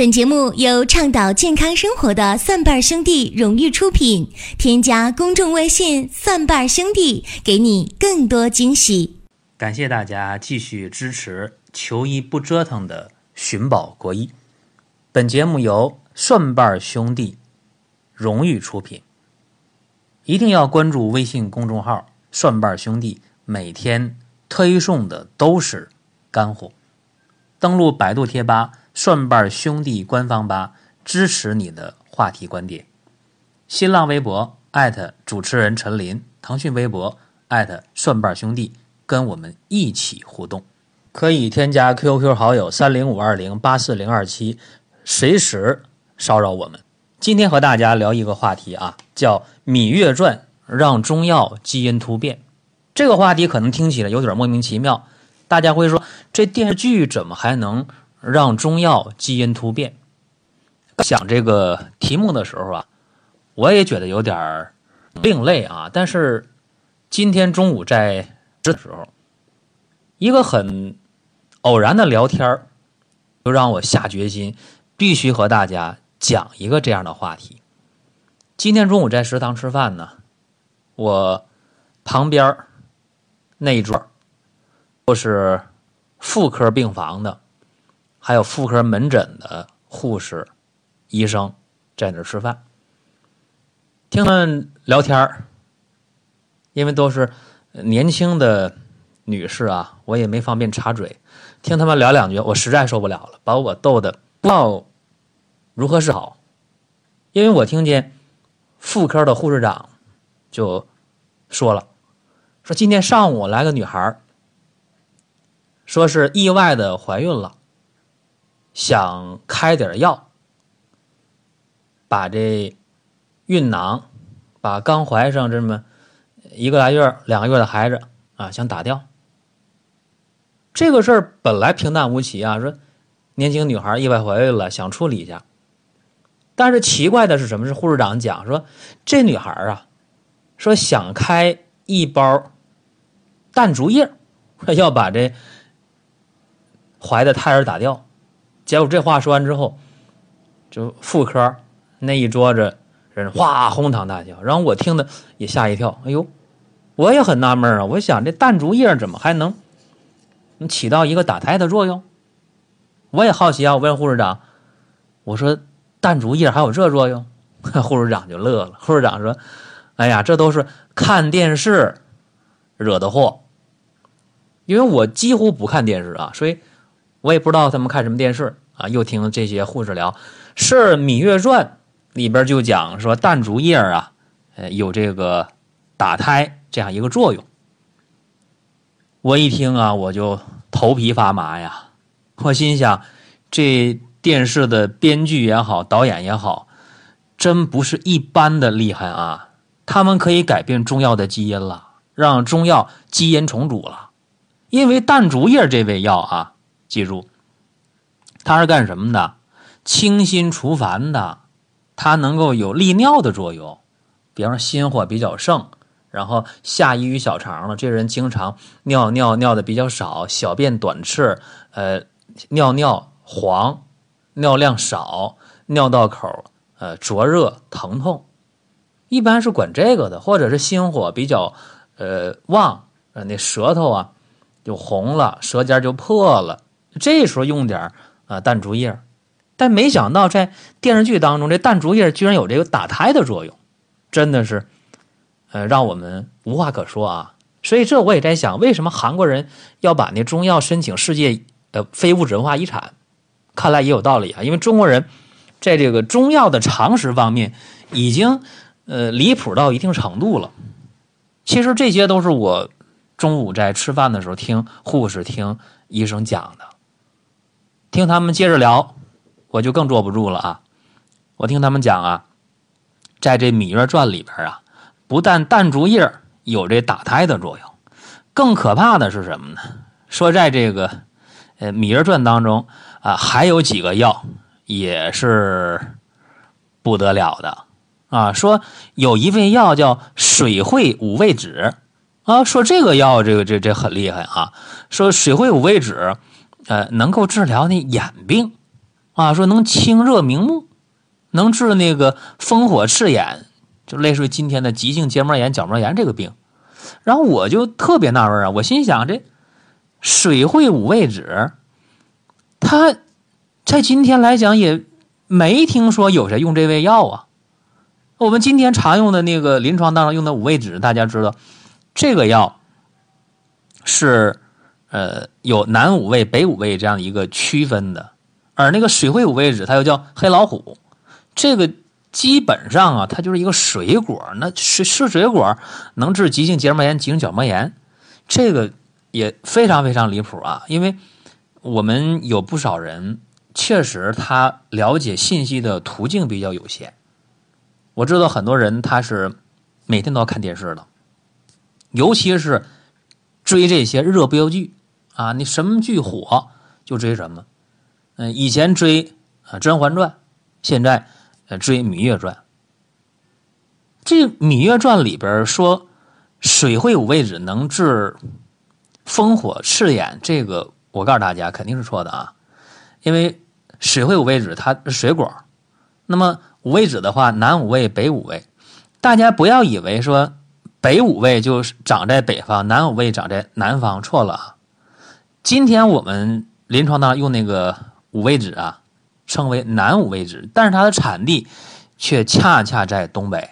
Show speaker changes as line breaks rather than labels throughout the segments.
本节目由倡导健康生活的蒜瓣兄弟荣誉出品。添加公众微信“蒜瓣兄弟”，给你更多惊喜。
感谢大家继续支持“求医不折腾”的寻宝国医。本节目由蒜瓣兄弟荣誉出品。一定要关注微信公众号“蒜瓣兄弟”，每天推送的都是干货。登录百度贴吧。蒜瓣兄弟官方吧支持你的话题观点，新浪微博艾特主持人陈林，腾讯微博艾特蒜瓣兄弟，跟我们一起互动，可以添加 QQ 好友三零五二零八四零二七，随时骚扰我们。今天和大家聊一个话题啊，叫《芈月传》让中药基因突变。这个话题可能听起来有点莫名其妙，大家会说这电视剧怎么还能？让中药基因突变。想这个题目的时候啊，我也觉得有点另类啊。但是今天中午在的时候，一个很偶然的聊天就让我下决心必须和大家讲一个这样的话题。今天中午在食堂吃饭呢，我旁边那一桌都是妇科病房的。还有妇科门诊的护士、医生在那吃饭，听他们聊天因为都是年轻的女士啊，我也没方便插嘴。听他们聊两句，我实在受不了了，把我逗得不知道如何是好。因为我听见妇科的护士长就说了：“说今天上午来个女孩说是意外的怀孕了。”想开点药，把这孕囊，把刚怀上这么一个来月、两个月的孩子啊，想打掉。这个事儿本来平淡无奇啊，说年轻女孩意外怀孕了，想处理一下。但是奇怪的是什么？是护士长讲说，这女孩啊，说想开一包淡竹叶，要把这怀的胎儿打掉。结果这话说完之后，就妇科那一桌子人哗哄堂大笑，然后我听的也吓一跳。哎呦，我也很纳闷啊！我想这淡竹叶怎么还能能起到一个打胎的作用？我也好奇啊！我问护士长，我说淡竹叶还有这作用？护士长就乐了。护士长说：“哎呀，这都是看电视惹的祸。因为我几乎不看电视啊，所以我也不知道他们看什么电视。”啊，又听这些护士聊，是《芈月传》里边就讲说淡竹叶啊，呃，有这个打胎这样一个作用。我一听啊，我就头皮发麻呀。我心想，这电视的编剧也好，导演也好，真不是一般的厉害啊！他们可以改变中药的基因了，让中药基因重组了。因为淡竹叶这味药啊，记住。它是干什么的？清心除烦的，它能够有利尿的作用。比方说心火比较盛，然后下移于小肠了，这人经常尿尿尿的比较少，小便短赤，呃，尿尿黄，尿量少，尿道口呃灼热疼痛，一般是管这个的。或者是心火比较呃旺，那舌头啊就红了，舌尖就破了，这时候用点啊，淡竹叶，但没想到在电视剧当中，这淡竹叶居然有这个打胎的作用，真的是，呃，让我们无话可说啊。所以这我也在想，为什么韩国人要把那中药申请世界呃非物质文化遗产？看来也有道理啊，因为中国人在这个中药的常识方面已经呃离谱到一定程度了。其实这些都是我中午在吃饭的时候听护士、听医生讲的。听他们接着聊，我就更坐不住了啊！我听他们讲啊，在这《芈月传》里边啊，不但淡竹叶有这打胎的作用，更可怕的是什么呢？说在这个呃《芈月传》当中啊，还有几个药也是不得了的啊！说有一味药叫水会五味止啊，说这个药这个这这很厉害啊！说水会五味止。呃，能够治疗那眼病，啊，说能清热明目，能治那个风火赤眼，就类似于今天的急性结膜炎、角膜炎这个病。然后我就特别纳闷啊，我心想这水会五味子，它在今天来讲也没听说有谁用这味药啊。我们今天常用的那个临床当中用的五味子，大家知道这个药是呃有南五味、北五味这样一个区分的。而那个水会五味子，它又叫黑老虎，这个基本上啊，它就是一个水果。那吃吃水果能治急性结膜炎、急性角膜炎，这个也非常非常离谱啊！因为我们有不少人确实他了解信息的途径比较有限。我知道很多人他是每天都要看电视的，尤其是追这些热播剧啊，你什么剧火就追什么。嗯，以前追啊《甄嬛传》，现在呃追《芈月传》。这《芈月传》里边说水会五味子能治风火赤眼，这个我告诉大家肯定是错的啊！因为水会五味子它是水果，那么五味子的话，南五味、北五味，大家不要以为说北五味就长在北方，南五味长在南方，错了啊！今天我们临床当中用那个。五味子啊，称为南五味子，但是它的产地却恰恰在东北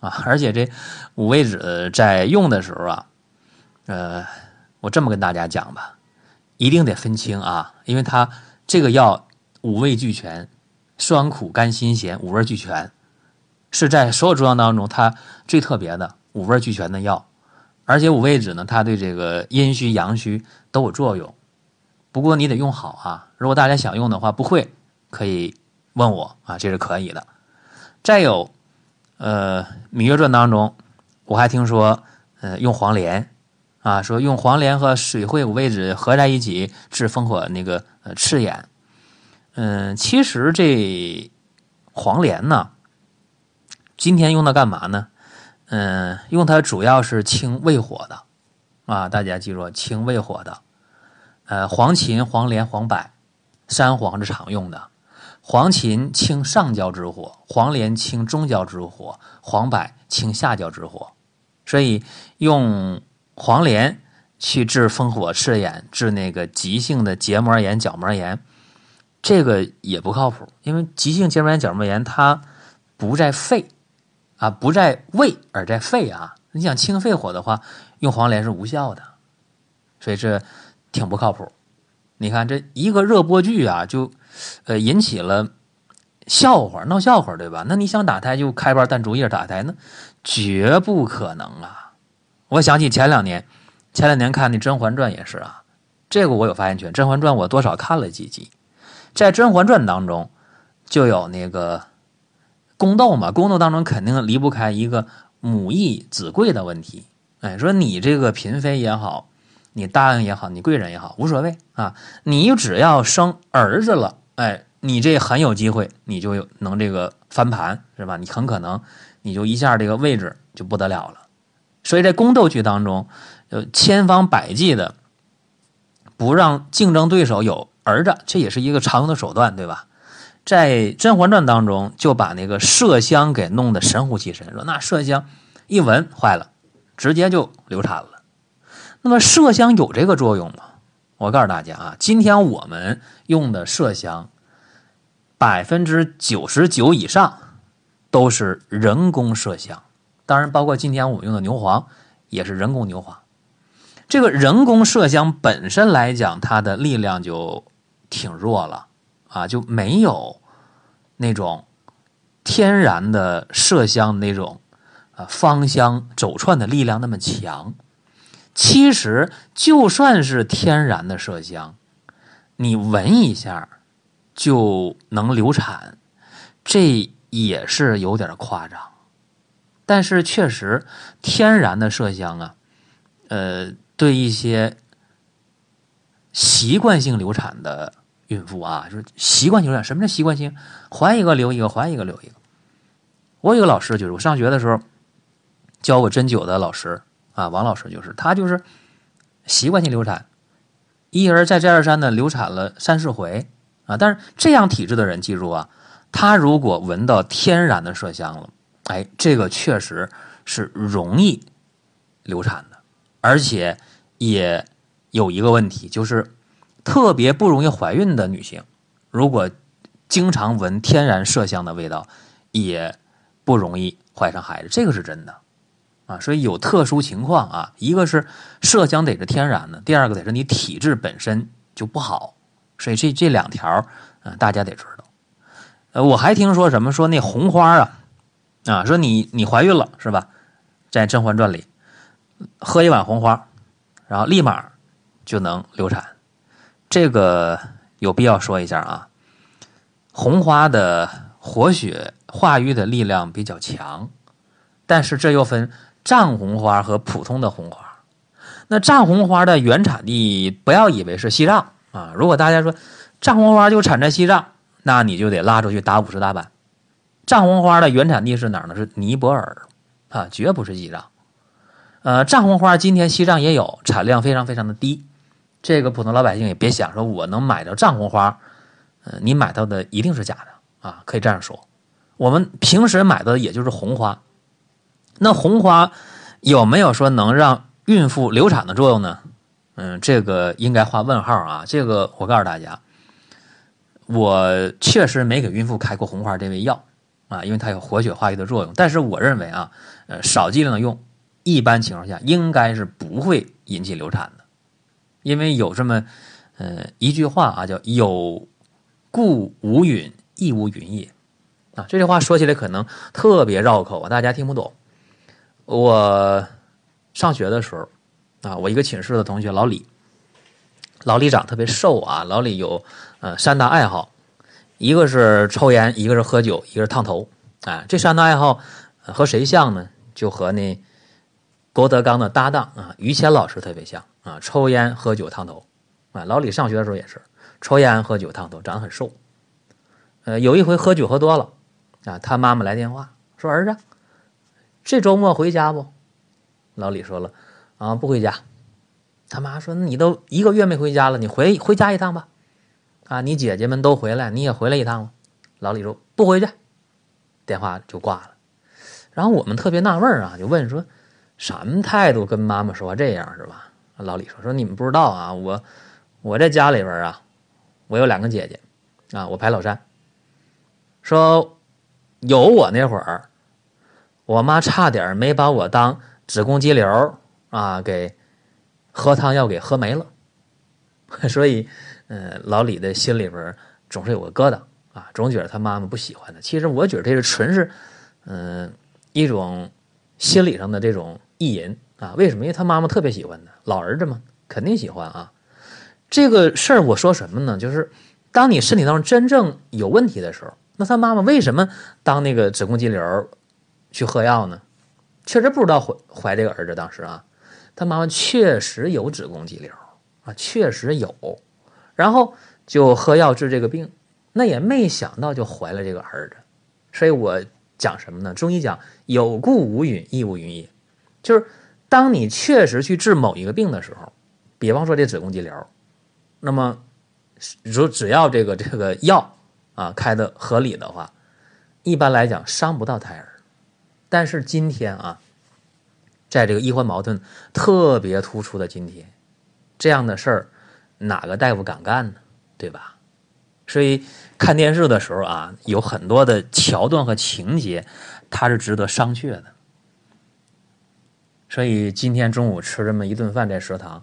啊！而且这五味子在用的时候啊，呃，我这么跟大家讲吧，一定得分清啊，因为它这个药五味俱全，酸苦甘辛咸五味俱全，是在所有中药当中它最特别的五味俱全的药，而且五味子呢，它对这个阴虚阳虚都有作用。不过你得用好啊！如果大家想用的话，不会可以问我啊，这是可以的。再有，呃，《芈月传》当中，我还听说，呃，用黄连啊，说用黄连和水会五味子合在一起治风火那个呃赤眼。嗯，其实这黄连呢，今天用它干嘛呢？嗯，用它主要是清胃火的啊，大家记住，清胃火的。呃，黄芩、黄连、黄柏、山黄是常用的。黄芩清上焦之火，黄连清中焦之火，黄柏清下焦之火。所以用黄连去治风火赤眼，治那个急性的结膜炎、角膜炎，这个也不靠谱。因为急性结膜炎、角膜炎它不在肺啊，不在胃，而在肺啊。你想清肺火的话，用黄连是无效的。所以这。挺不靠谱，你看这一个热播剧啊，就呃引起了笑话，闹笑话，对吧？那你想打胎就开包弹竹叶打胎，那绝不可能啊！我想起前两年，前两年看那《甄嬛传》也是啊，这个我有发言权，《甄嬛传》我多少看了几集，在《甄嬛传》当中就有那个宫斗嘛，宫斗当中肯定离不开一个母义子贵的问题。哎，说你这个嫔妃也好。你答应也好，你贵人也好，无所谓啊。你只要生儿子了，哎，你这很有机会，你就能这个翻盘，是吧？你很可能你就一下这个位置就不得了了。所以在宫斗剧当中，呃，千方百计的不让竞争对手有儿子，这也是一个常用的手段，对吧？在《甄嬛传》当中，就把那个麝香给弄得神乎其神，说那麝香一闻坏了，直接就流产了。那么麝香有这个作用吗？我告诉大家啊，今天我们用的麝香，百分之九十九以上都是人工麝香，当然包括今天我们用的牛黄也是人工牛黄。这个人工麝香本身来讲，它的力量就挺弱了啊，就没有那种天然的麝香那种啊芳香走串的力量那么强。其实，就算是天然的麝香，你闻一下就能流产，这也是有点夸张。但是，确实天然的麝香啊，呃，对一些习惯性流产的孕妇啊，就是习惯性流产。什么叫习惯性？怀一个留一个，怀一个留一个。我有个老师，就是我上学的时候教我针灸的老师。啊，王老师就是他，就是习惯性流产，一而再再而三的流产了三四回啊。但是这样体质的人，记住啊，他如果闻到天然的麝香了，哎，这个确实是容易流产的，而且也有一个问题，就是特别不容易怀孕的女性，如果经常闻天然麝香的味道，也不容易怀上孩子，这个是真的。啊，所以有特殊情况啊，一个是麝香得是天然的，第二个得是你体质本身就不好，所以这这两条，嗯，大家得知道。呃，我还听说什么说那红花啊，啊，说你你怀孕了是吧？在《甄嬛传》里，喝一碗红花，然后立马就能流产，这个有必要说一下啊。红花的活血化瘀的力量比较强，但是这又分。藏红花和普通的红花，那藏红花的原产地不要以为是西藏啊！如果大家说藏红花就产在西藏，那你就得拉出去打五十大板。藏红花的原产地是哪儿呢？是尼泊尔啊，绝不是西藏。呃，藏红花今天西藏也有，产量非常非常的低。这个普通老百姓也别想说我能买到藏红花，呃，你买到的一定是假的啊！可以这样说，我们平时买到的也就是红花。那红花有没有说能让孕妇流产的作用呢？嗯，这个应该画问号啊。这个我告诉大家，我确实没给孕妇开过红花这味药啊，因为它有活血化瘀的作用。但是我认为啊，呃，少剂量的用，一般情况下应该是不会引起流产的，因为有这么呃一句话啊，叫“有故无允，亦无允也”啊。这句话说起来可能特别绕口啊，大家听不懂。我上学的时候啊，我一个寝室的同学老李，老李长特别瘦啊。老李有呃三大爱好，一个是抽烟，一个是喝酒，一个是烫头。啊，这三大爱好和谁像呢？就和那郭德纲的搭档啊于谦老师特别像啊。抽烟、喝酒、烫头。啊，老李上学的时候也是抽烟、喝酒、烫头，长得很瘦。呃，有一回喝酒喝多了啊，他妈妈来电话说：“儿子。”这周末回家不？老李说了，啊，不回家。他妈说：“你都一个月没回家了，你回回家一趟吧。”啊，你姐姐们都回来，你也回来一趟吧。老李说：“不回去。”电话就挂了。然后我们特别纳闷啊，就问说：“什么态度？跟妈妈说这样是吧？”老李说：“说你们不知道啊，我我在家里边啊，我有两个姐姐啊，我排老三。说有我那会儿。”我妈差点没把我当子宫肌瘤啊，给喝汤药给喝没了，所以，呃，老李的心里边总是有个疙瘩啊，总觉得他妈妈不喜欢他。其实我觉得这是纯是，嗯，一种心理上的这种意淫啊。为什么？因为他妈妈特别喜欢他，老儿子嘛，肯定喜欢啊。这个事儿我说什么呢？就是当你身体当中真正有问题的时候，那他妈妈为什么当那个子宫肌瘤？去喝药呢，确实不知道怀怀这个儿子。当时啊，他妈妈确实有子宫肌瘤啊，确实有，然后就喝药治这个病，那也没想到就怀了这个儿子。所以我讲什么呢？中医讲有故无允，亦无允也，就是当你确实去治某一个病的时候，比方说这子宫肌瘤，那么如只要这个这个药啊开的合理的话，一般来讲伤不到胎儿。但是今天啊，在这个医患矛盾特别突出的今天，这样的事儿哪个大夫敢干呢？对吧？所以看电视的时候啊，有很多的桥段和情节，它是值得商榷的。所以今天中午吃这么一顿饭在食堂，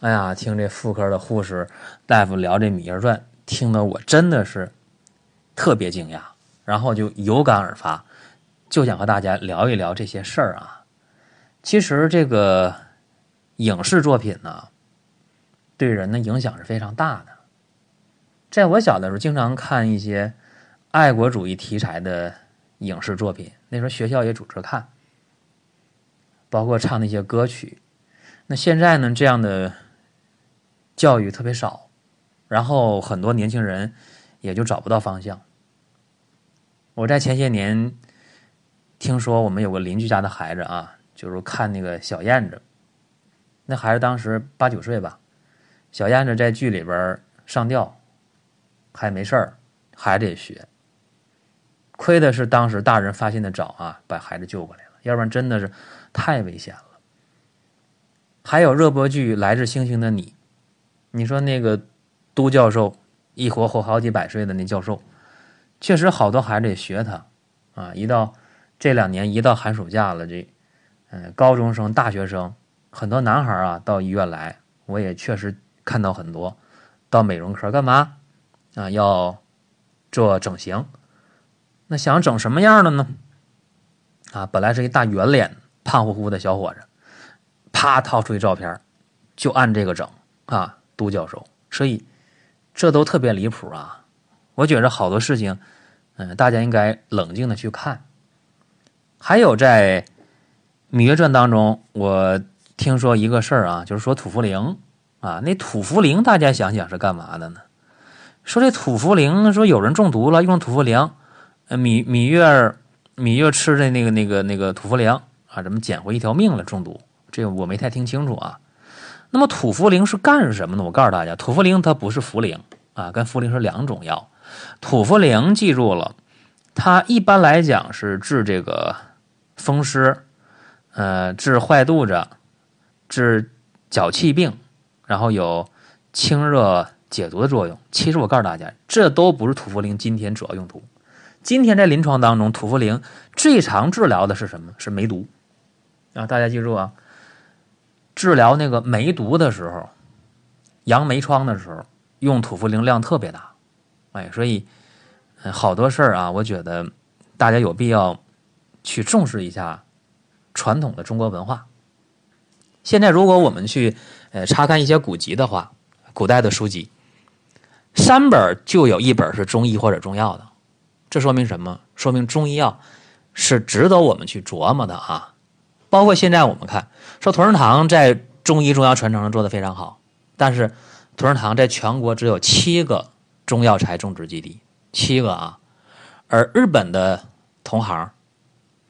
哎呀，听这妇科的护士大夫聊这《芈月传》，听得我真的是特别惊讶，然后就有感而发。就想和大家聊一聊这些事儿啊。其实这个影视作品呢，对人的影响是非常大的。在我小的时候，经常看一些爱国主义题材的影视作品，那时候学校也组织看，包括唱那些歌曲。那现在呢，这样的教育特别少，然后很多年轻人也就找不到方向。我在前些年。听说我们有个邻居家的孩子啊，就是看那个小燕子，那孩子当时八九岁吧，小燕子在剧里边上吊，还没事儿，还得学。亏的是当时大人发现的早啊，把孩子救过来，要不然真的是太危险了。还有热播剧《来自星星的你》，你说那个都教授一活活好几百岁的那教授，确实好多孩子也学他啊。一到这两年，一到寒暑假了，这嗯，高中生、大学生，很多男孩啊到医院来，我也确实看到很多到美容科干嘛啊？要做整形。那想整什么样的呢？啊，本来是一大圆脸、胖乎乎的小伙子，啪掏出一照片，就按这个整啊，都教授。所以这都特别离谱啊！我觉着好多事情，嗯，大家应该冷静的去看。还有在《芈月传》当中，我听说一个事儿啊，就是说土茯苓啊，那土茯苓大家想想是干嘛的呢？说这土茯苓，说有人中毒了，用土茯苓。呃，芈芈月，芈月吃的那个那个那个土茯苓啊，怎么捡回一条命了？中毒，这我没太听清楚啊。那么土茯苓是干什么呢？我告诉大家，土茯苓它不是茯苓啊，跟茯苓是两种药。土茯苓记住了，它一般来讲是治这个风湿，呃，治坏肚子，治脚气病，然后有清热解毒的作用。其实我告诉大家，这都不是土茯苓今天主要用途。今天在临床当中，土茯苓最常治疗的是什么？是梅毒啊！大家记住啊，治疗那个梅毒的时候，阳梅疮的时候，用土茯苓量特别大。哎，所以好多事儿啊，我觉得大家有必要去重视一下传统的中国文化。现在如果我们去呃查看一些古籍的话，古代的书籍，三本就有一本是中医或者中药的。这说明什么？说明中医药是值得我们去琢磨的啊！包括现在我们看，说同仁堂在中医中药传承上做的非常好，但是同仁堂在全国只有七个中药材种植基地，七个啊，而日本的同行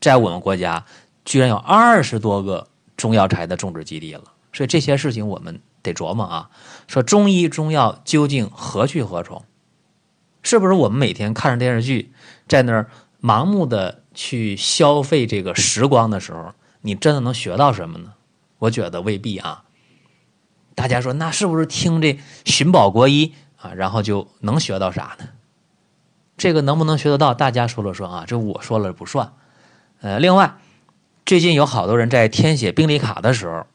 在我们国家居然有二十多个中药材的种植基地了，所以这些事情我们得琢磨啊！说中医中药究竟何去何从？是不是我们每天看着电视剧，在那儿盲目的去消费这个时光的时候，你真的能学到什么呢？我觉得未必啊。大家说，那是不是听这寻宝国医啊，然后就能学到啥呢？这个能不能学得到？大家说了算啊，这我说了不算。呃，另外，最近有好多人在填写病历卡的时候，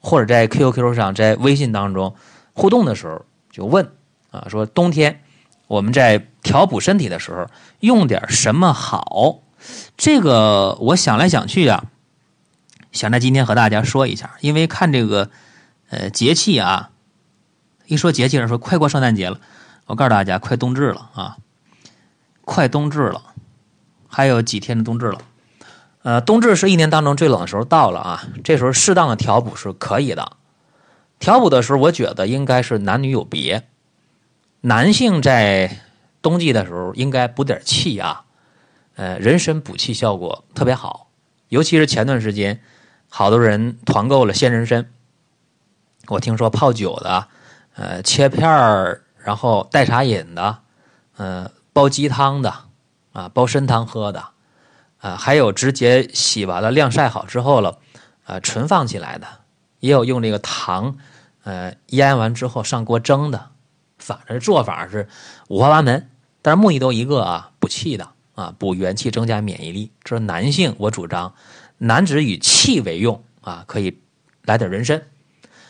或者在 QQ 上、在微信当中互动的时候，就问啊，说冬天。我们在调补身体的时候用点什么好？这个我想来想去啊，想在今天和大家说一下。因为看这个呃节气啊，一说节气人说快过圣诞节了，我告诉大家快冬至了啊，快冬至了，还有几天的冬至了。呃，冬至是一年当中最冷的时候到了啊，这时候适当的调补是可以的。调补的时候，我觉得应该是男女有别。男性在冬季的时候应该补点气啊，呃，人参补气效果特别好，尤其是前段时间，好多人团购了鲜人参，我听说泡酒的，呃，切片儿然后代茶饮的，呃，煲鸡汤的，啊，煲参汤喝的，啊，还有直接洗完了晾晒好之后了，呃，存放起来的，也有用这个糖，呃，腌完之后上锅蒸的。反正做法是五花八门，但是目的都一个啊，补气的啊，补元气，增加免疫力。这是男性，我主张男子以气为用啊，可以来点人参。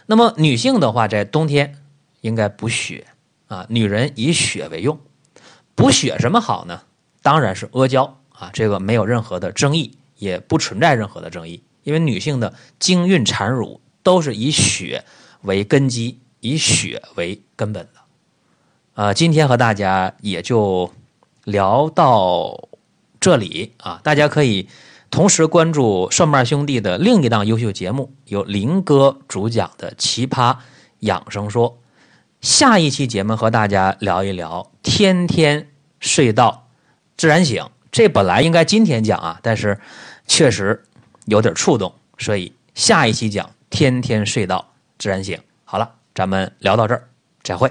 那么女性的话，在冬天应该补血啊，女人以血为用，补血什么好呢？当然是阿胶啊，这个没有任何的争议，也不存在任何的争议，因为女性的经孕产乳都是以血为根基，以血为根本的。呃，今天和大家也就聊到这里啊！大家可以同时关注蒜瓣兄弟的另一档优秀节目，由林哥主讲的《奇葩养生说》。下一期节目和大家聊一聊“天天睡到自然醒”。这本来应该今天讲啊，但是确实有点触动，所以下一期讲“天天睡到自然醒”。好了，咱们聊到这儿，再会。